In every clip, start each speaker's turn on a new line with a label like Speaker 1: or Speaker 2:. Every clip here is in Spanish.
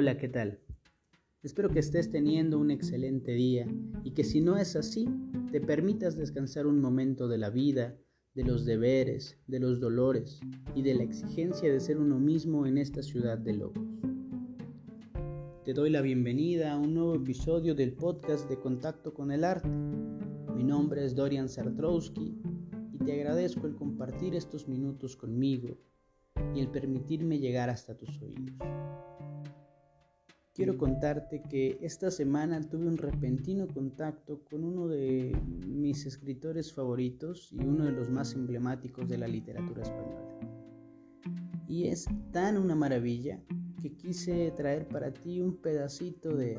Speaker 1: Hola, ¿qué tal? Espero que estés teniendo un excelente día y que si no es así, te permitas descansar un momento de la vida, de los deberes, de los dolores y de la exigencia de ser uno mismo en esta ciudad de locos. Te doy la bienvenida a un nuevo episodio del podcast de Contacto con el Arte. Mi nombre es Dorian Sartrowski y te agradezco el compartir estos minutos conmigo y el permitirme llegar hasta tus oídos. Quiero contarte que esta semana tuve un repentino contacto con uno de mis escritores favoritos y uno de los más emblemáticos de la literatura española. Y es tan una maravilla que quise traer para ti un pedacito de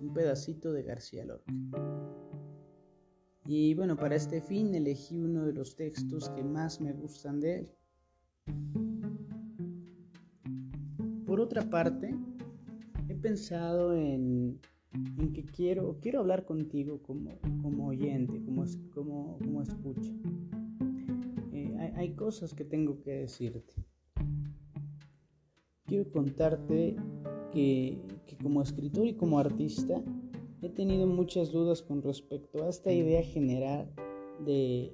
Speaker 1: un pedacito de García Lorca. Y bueno, para este fin elegí uno de los textos que más me gustan de él. Por otra parte, pensado en, que quiero, quiero hablar contigo como, como oyente, como, como, como escucha. Eh, hay, hay cosas que tengo que decirte. Quiero contarte que, que como escritor y como artista he tenido muchas dudas con respecto a esta idea general de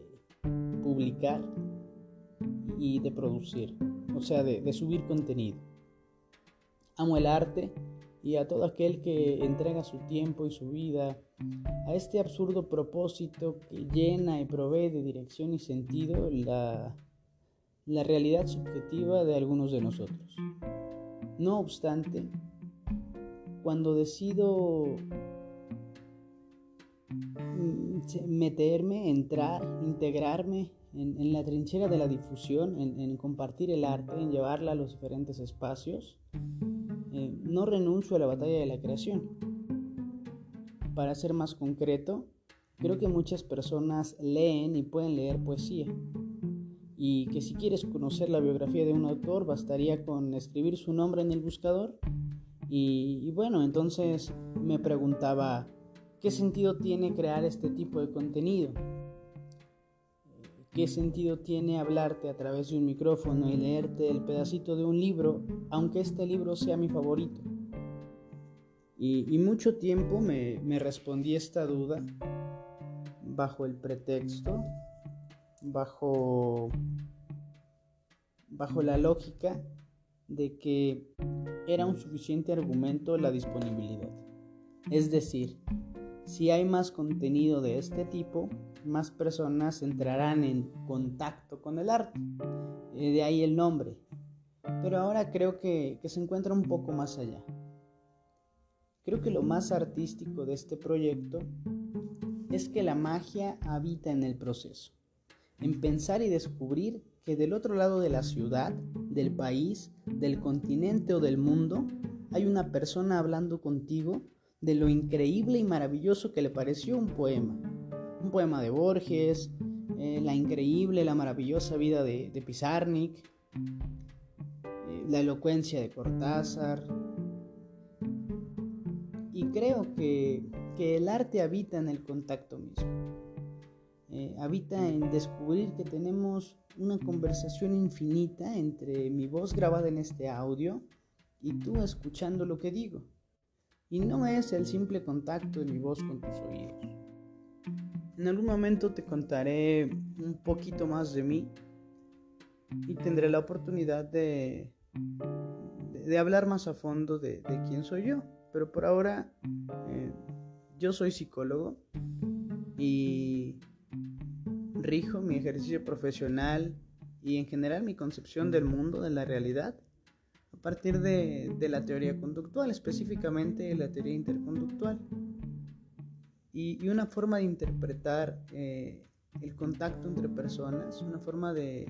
Speaker 1: publicar y de producir, o sea, de, de subir contenido. Amo el arte y a todo aquel que entrega su tiempo y su vida a este absurdo propósito que llena y provee de dirección y sentido la, la realidad subjetiva de algunos de nosotros. No obstante, cuando decido mm, meterme, entrar, integrarme en, la trinchera de la difusión, en compartir el arte, en llevarla a los diferentes espacios, eh, no renuncio a la batalla de la creación. Para ser más concreto, creo que muchas personas leen y pueden leer poesía. Y que si quieres conocer la biografía de un autor, bastaría con escribir su nombre en el buscador. y bueno, entonces me preguntaba, ¿qué sentido tiene crear este tipo de contenido? ¿Qué sentido tiene hablarte a través de un micrófono y leerte el pedacito de un libro, aunque este libro sea mi favorito? Y, mucho tiempo me, me respondí esta duda bajo el pretexto, bajo, bajo la lógica de que era un suficiente argumento la disponibilidad. Es decir, si hay más contenido de este tipo, más personas entrarán en contacto con el arte. Eh, de ahí el nombre. Pero ahora creo que, que se encuentra un poco más allá. Creo que lo más artístico de este proyecto es que la magia habita en el proceso, en pensar y descubrir que del otro lado de la ciudad, del país, del continente o del mundo, hay una persona hablando contigo de lo increíble y maravilloso que le pareció un poema. Un poema de Borges, eh, la increíble, la maravillosa vida de, de Pizarnik, eh, la elocuencia de Cortázar. Y creo que, que, el arte habita en el contacto mismo. Eh, habita en descubrir que tenemos una conversación infinita entre mi voz grabada en este audio y tú escuchando lo que digo y no es el simple contacto de mi voz con tus oídos. En algún momento te contaré un poquito más de mí y tendré la oportunidad de, de, hablar más a fondo de, quién soy yo. Pero por ahora eh, yo soy psicólogo y rijo mi ejercicio profesional y en general mi concepción del mundo, de la realidad, a partir de, la teoría conductual, específicamente la teoría interconductual. Y, una forma de interpretar eh, el contacto entre personas, una forma de,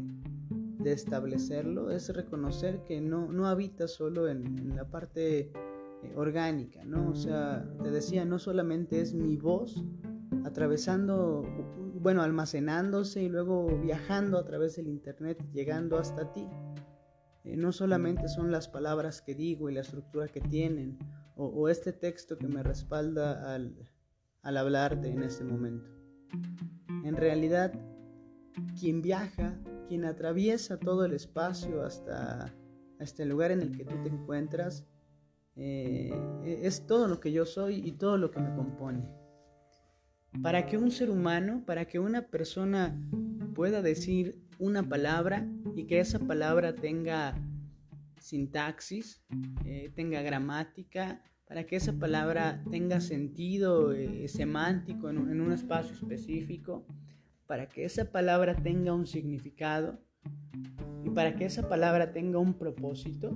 Speaker 1: establecerlo, es reconocer que no, no habita solo en, la parte eh, orgánica, ¿no? O sea, te decía, no solamente es mi voz atravesando, bueno, almacenándose y luego viajando a través del Internet, llegando hasta ti, eh, no solamente son las palabras que digo y la estructura que tienen, o, este texto que me respalda al, al hablarte en este momento. En realidad, quien viaja, quien atraviesa todo el espacio hasta, hasta el lugar en el que tú te encuentras, eh, es todo lo que yo soy y todo lo que me compone. Para que un ser humano, para que una persona pueda decir una palabra y que esa palabra tenga sintaxis, eh, tenga gramática, para que esa palabra tenga sentido eh, semántico en un espacio específico, para que esa palabra tenga un significado y para que esa palabra tenga un propósito,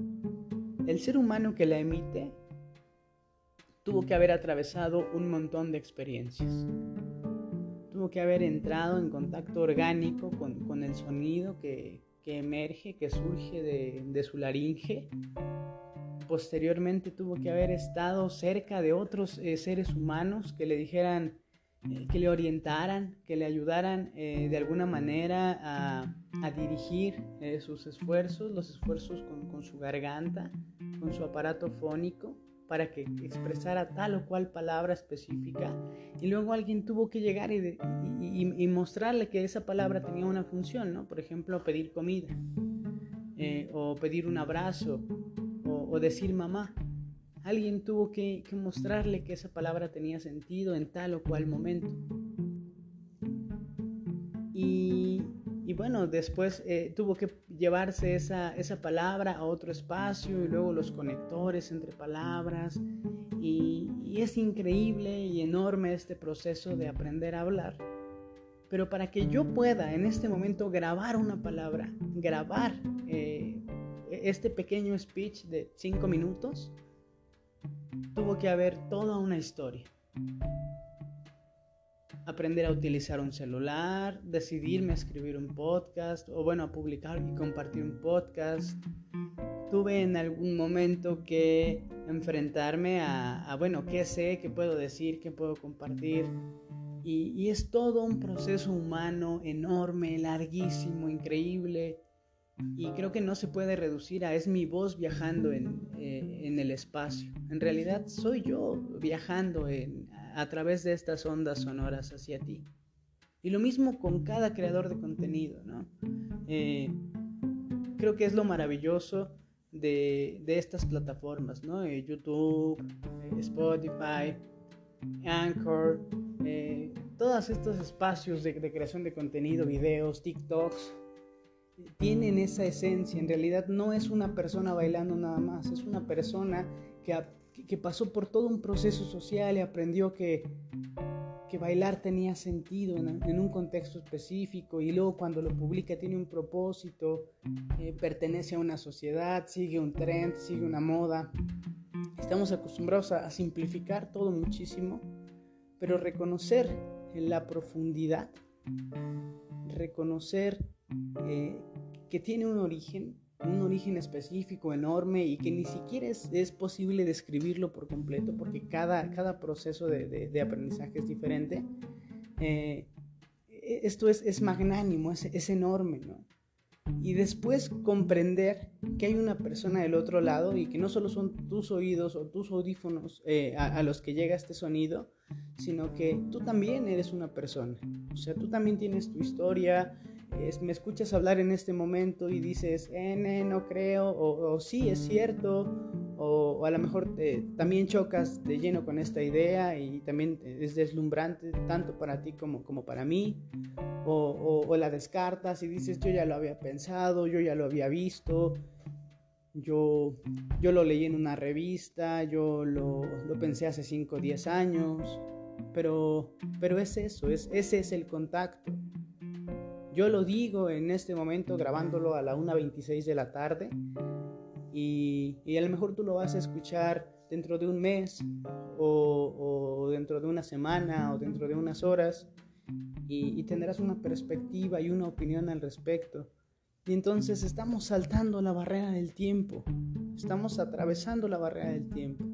Speaker 1: el ser humano que la emite tuvo que haber atravesado un montón de experiencias. Tuvo que haber entrado en contacto orgánico con, el sonido que, emerge, que surge de, su laringe. Posteriormente tuvo que haber estado cerca de otros eh, seres humanos que le dijeran, eh, que le orientaran, que le ayudaran eh, de alguna manera a, dirigir sus esfuerzos, los esfuerzos con su garganta, con su aparato fónico para que expresara tal o cual palabra específica y luego alguien tuvo que llegar y, mostrarle que esa palabra tenía una función, ¿no? Por ejemplo, pedir comida o pedir un abrazo o, decir mamá. Alguien tuvo que, mostrarle que esa palabra tenía sentido en tal o cual momento. Y, y bueno, después eh, tuvo que llevarse esa, esa, palabra a otro espacio y luego los conectores entre palabras. Y, es increíble y enorme este proceso de aprender a hablar. Pero para que yo pueda en este momento grabar una palabra, grabar eh, este pequeño speech de cinco minutos, tuvo que haber toda una historia aprender a utilizar un celular, decidirme a escribir un podcast o bueno, a publicar y compartir un podcast. Tuve en algún momento que enfrentarme a, bueno, qué sé, qué puedo decir, qué puedo compartir. Y, es todo un proceso humano enorme, larguísimo, increíble. Y creo que no se puede reducir a es mi voz viajando en, eh, en el espacio. En realidad soy yo viajando en, a través de estas ondas sonoras hacia ti. Y lo mismo con cada creador de contenido, ¿no? Eh, creo que es lo maravilloso de, estas plataformas, ¿no? Eh, YouTube, eh, Spotify, Anchor, todos estos espacios de, de, creación de contenido, videos, TikToks, tienen esa esencia. En realidad no es una persona bailando nada más, es una persona que que, pasó por todo un proceso social y aprendió que, que bailar tenía sentido en, un contexto específico y luego cuando lo publica tiene un propósito, eh, pertenece a una sociedad, sigue un trend, sigue una moda. Estamos acostumbrados a, simplificar todo muchísimo, pero reconocer la profundidad, reconocer eh, que tiene un origen un origen específico enorme y que ni siquiera es, es posible describirlo por completo porque cada, cada proceso de, de, aprendizaje es diferente. Eh, e, esto es, es magnánimo, es, es, enorme, ¿no? Y después comprender que hay una persona del otro lado y que no solo son tus oídos o tus audífonos eh, a, a, los que llega este sonido, sino que tú también eres una persona. O sea, tú también tienes tu historia, me escuchas hablar en este momento y dices, N, no creo, o, sí, es cierto, o, a lo mejor también chocas de lleno con esta idea y también es deslumbrante tanto para ti como, como para mí, o, la descartas y dices, yo ya lo había pensado, yo ya lo había visto, yo, yo lo leí en una revista, yo lo, lo pensé hace 5 o 10 años, pero, pero es eso, es, ese es el contacto. Yo lo digo en este momento grabándolo a la 1.26 de la tarde y, a lo mejor tú lo vas a escuchar dentro de un mes o, dentro de una semana o dentro de unas horas y, tendrás una perspectiva y una opinión al respecto. Y entonces estamos saltando la barrera del tiempo, estamos atravesando la barrera del tiempo,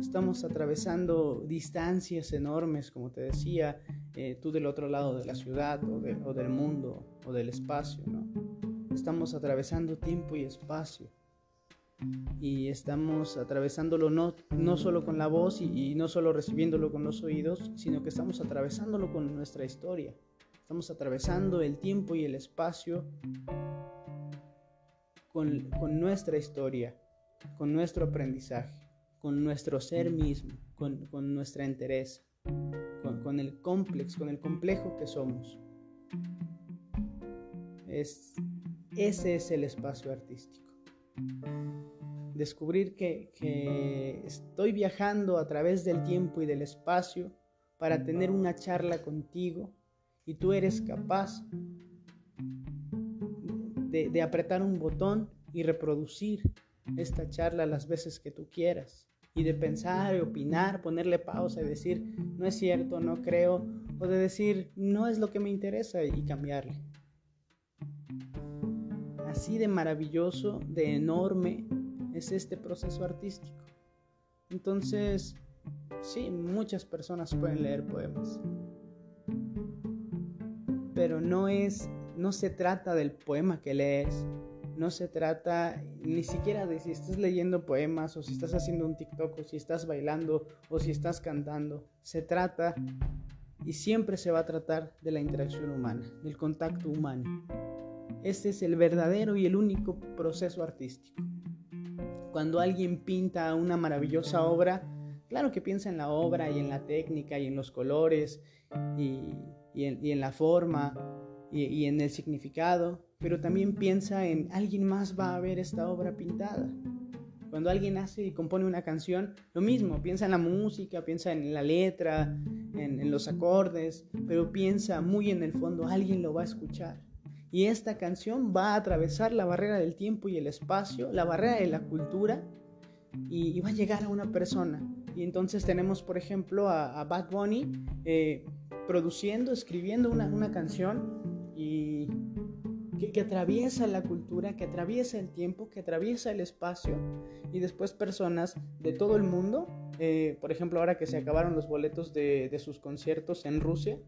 Speaker 1: estamos atravesando distancias enormes, como te decía, eh, tú del otro lado de la ciudad o, del mundo o del espacio. Estamos atravesando tiempo y espacio y estamos atravesándolo no, no solo con la voz y, no solo recibiéndolo con los oídos, sino que estamos atravesándolo con nuestra historia. Estamos atravesando el tiempo y el espacio con, con nuestra historia, con nuestro aprendizaje. con nuestro ser mismo, con, nuestra entereza, con, el complejo, con el complejo que somos. Es, ese es el espacio artístico. Descubrir que, estoy viajando a través del tiempo y del espacio para tener una charla contigo y tú eres capaz de apretar un botón y reproducir esta charla las veces que tú quieras y de pensar y opinar, ponerle pausa y decir, no es cierto, no creo, o de decir, no es lo que me interesa y cambiarle. Así de maravilloso, de enorme es este proceso artístico. Entonces, sí, muchas personas pueden leer poemas, pero no es, no se trata del poema que lees, no se trata ni siquiera de si estás leyendo poemas o si estás haciendo un TikTok o si estás bailando o si estás cantando. Se trata y siempre se va a tratar de la interacción humana, del contacto humano. Este es el verdadero y el único proceso artístico. Cuando alguien pinta una maravillosa obra, claro que piensa en la obra y en la técnica y en los colores y, en, la forma y en el significado, pero también piensa en alguien más va a ver esta obra pintada. Cuando alguien hace y compone una canción, lo mismo, piensa en la música, piensa en la letra, en, los acordes, pero piensa muy en el fondo, alguien lo va a escuchar. Y esta canción va a atravesar la barrera del tiempo y el espacio, la barrera de la cultura, y, va a llegar a una persona. Y entonces tenemos, por ejemplo, a, Bad Bunny eh, produciendo, escribiendo una, una canción y que, atraviesa la cultura, que atraviesa el tiempo, que atraviesa el espacio y después personas de todo el mundo, eh, por ejemplo ahora que se acabaron los boletos de, sus conciertos en Rusia,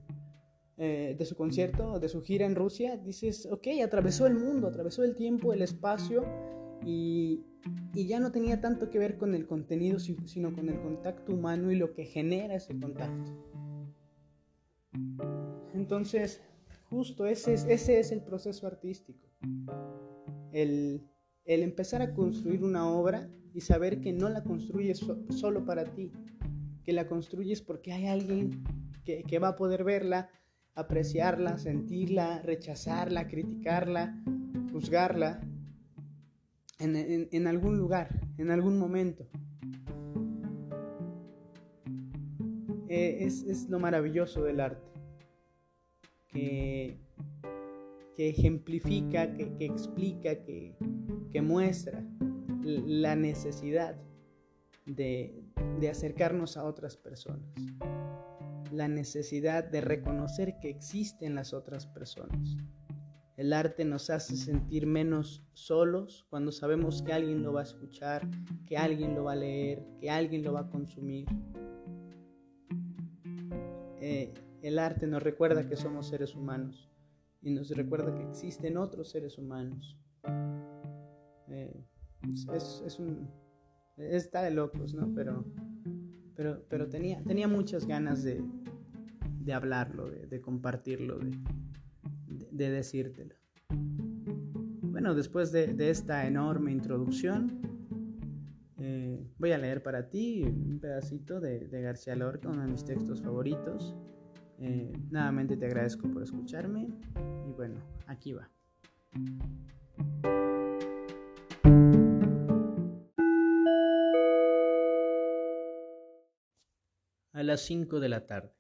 Speaker 1: eh, de su concierto, de su gira en Rusia, dices, ok, atravesó el mundo, atravesó el tiempo, el espacio y, y ya no tenía tanto que ver con el contenido, sino con el contacto humano y lo que genera ese contacto. Entonces, Justo ese es, ese es el proceso artístico. El, empezar a construir una obra y saber que no la construyes solo para ti, que la construyes porque hay alguien que, va a poder verla, apreciarla, sentirla, rechazarla, criticarla, juzgarla en, algún lugar, en algún momento. Eh, es lo maravilloso del arte que, ejemplifica, que, explica, que, muestra la necesidad de, acercarnos a otras personas, la necesidad de reconocer que existen las otras personas. El arte nos hace sentir menos solos cuando sabemos que alguien lo va a escuchar, que alguien lo va a leer, que alguien lo va a consumir. Eh, el arte nos recuerda que somos seres humanos y nos recuerda que existen otros seres humanos. Eh, es, está de locos, ¿no? Pero, pero, pero tenía, tenía muchas ganas de, hablarlo, de, compartirlo, de, de, decírtelo. Bueno, después de, esta enorme introducción, eh, voy a leer para ti un pedacito de, García Lorca, uno de mis textos favoritos. Eh, nuevamente te agradezco por escucharme y bueno, aquí va. A las 5 de la tarde.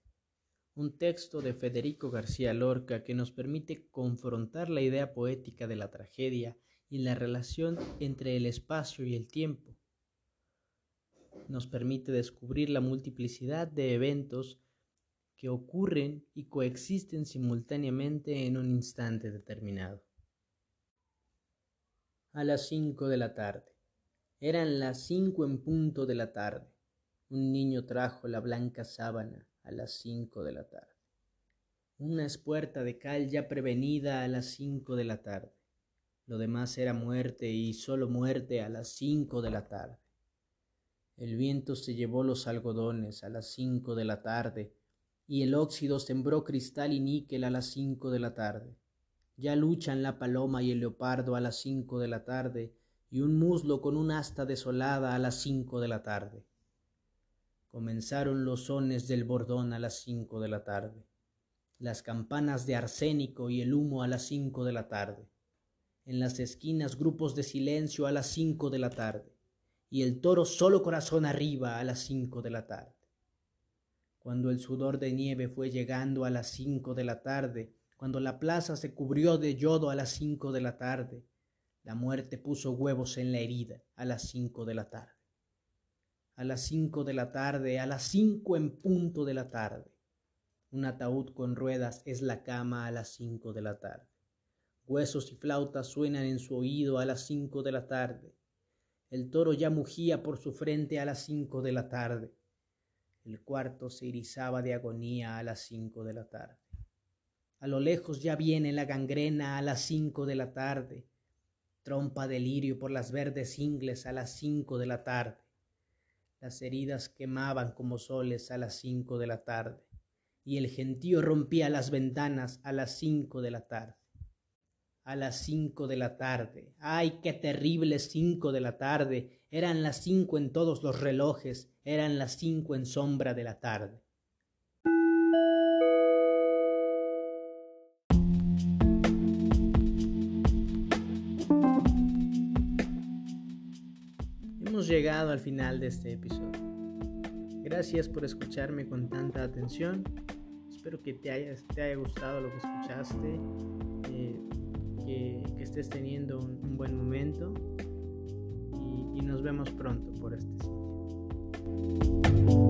Speaker 1: Un texto de Federico García Lorca que nos permite confrontar la idea poética de la tragedia y la relación entre el espacio y el tiempo. Nos permite descubrir la multiplicidad de eventos que ocurren y coexisten simultáneamente en un instante determinado. A las cinco de la tarde. Eran las cinco en punto de la tarde. Un niño trajo la blanca sábana a las cinco de la tarde. Una espuerta de cal ya prevenida a las cinco de la tarde. Lo demás era muerte y solo muerte a las cinco de la tarde. El viento se llevó los algodones a las cinco de la tarde y el óxido sembró cristal y níquel a las cinco de la tarde. Ya luchan la paloma y el leopardo a las cinco de la tarde, y un muslo con un asta desolada a las cinco de la tarde. Comenzaron los sones del bordón a las cinco de la tarde, las campanas de arsénico y el humo a las cinco de la tarde, en las esquinas grupos de silencio a las cinco de la tarde, y el toro solo corazón arriba a las cinco de la tarde. Cuando el sudor de nieve fue llegando a las cinco de la tarde, cuando la plaza se cubrió de yodo a las cinco de la tarde, la muerte puso huevos en la herida a las cinco de la tarde. A las cinco de la tarde, a las cinco en punto de la tarde. Un ataúd con ruedas es la cama a las cinco de la tarde. Huesos y flautas suenan en su oído a las cinco de la tarde. El toro ya mugía por su frente a las cinco de la tarde. El cuarto se erizaba de agonía a las cinco de la tarde. A lo lejos ya viene la gangrena a las cinco de la tarde trompa de lirio por las verdes ingles a las cinco de la tarde. Las heridas quemaban como soles a las cinco de la tarde, y el gentío rompía las ventanas a las cinco de la tarde. A las cinco de la tarde. ¡Ay, qué terrible cinco de la tarde! Eran las cinco en todos los relojes, eran las cinco en sombra de la tarde. llegado al final de este episodio. Gracias por escucharme con tanta atención. Espero que te haya, te haya gustado lo que escuchaste, eh, que, estés teniendo un, buen momento y, y nos vemos pronto por este sitio. Música